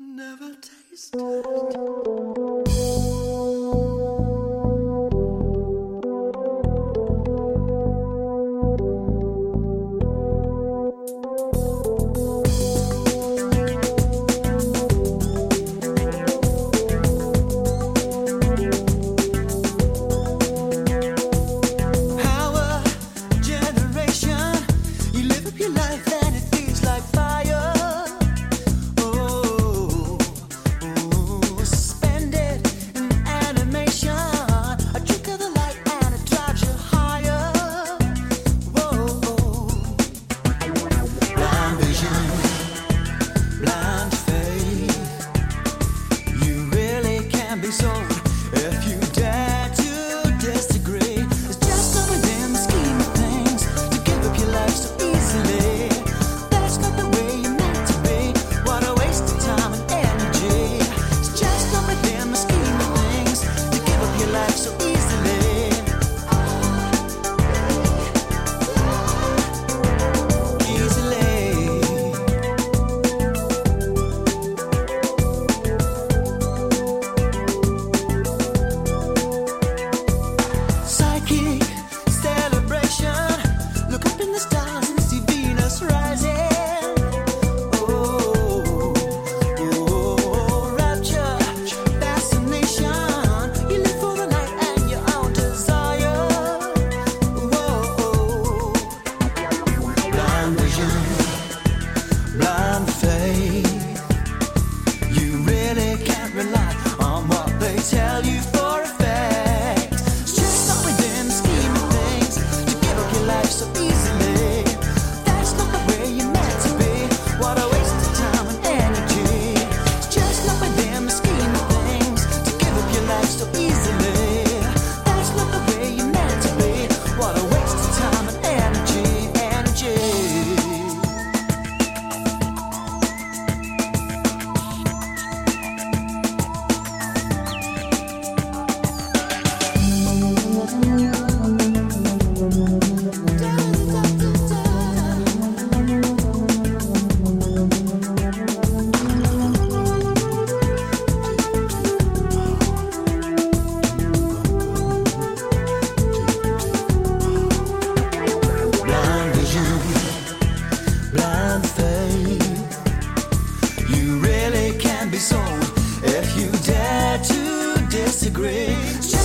Never tasted. unfair. You really can't rely on what they tell you for. disagree.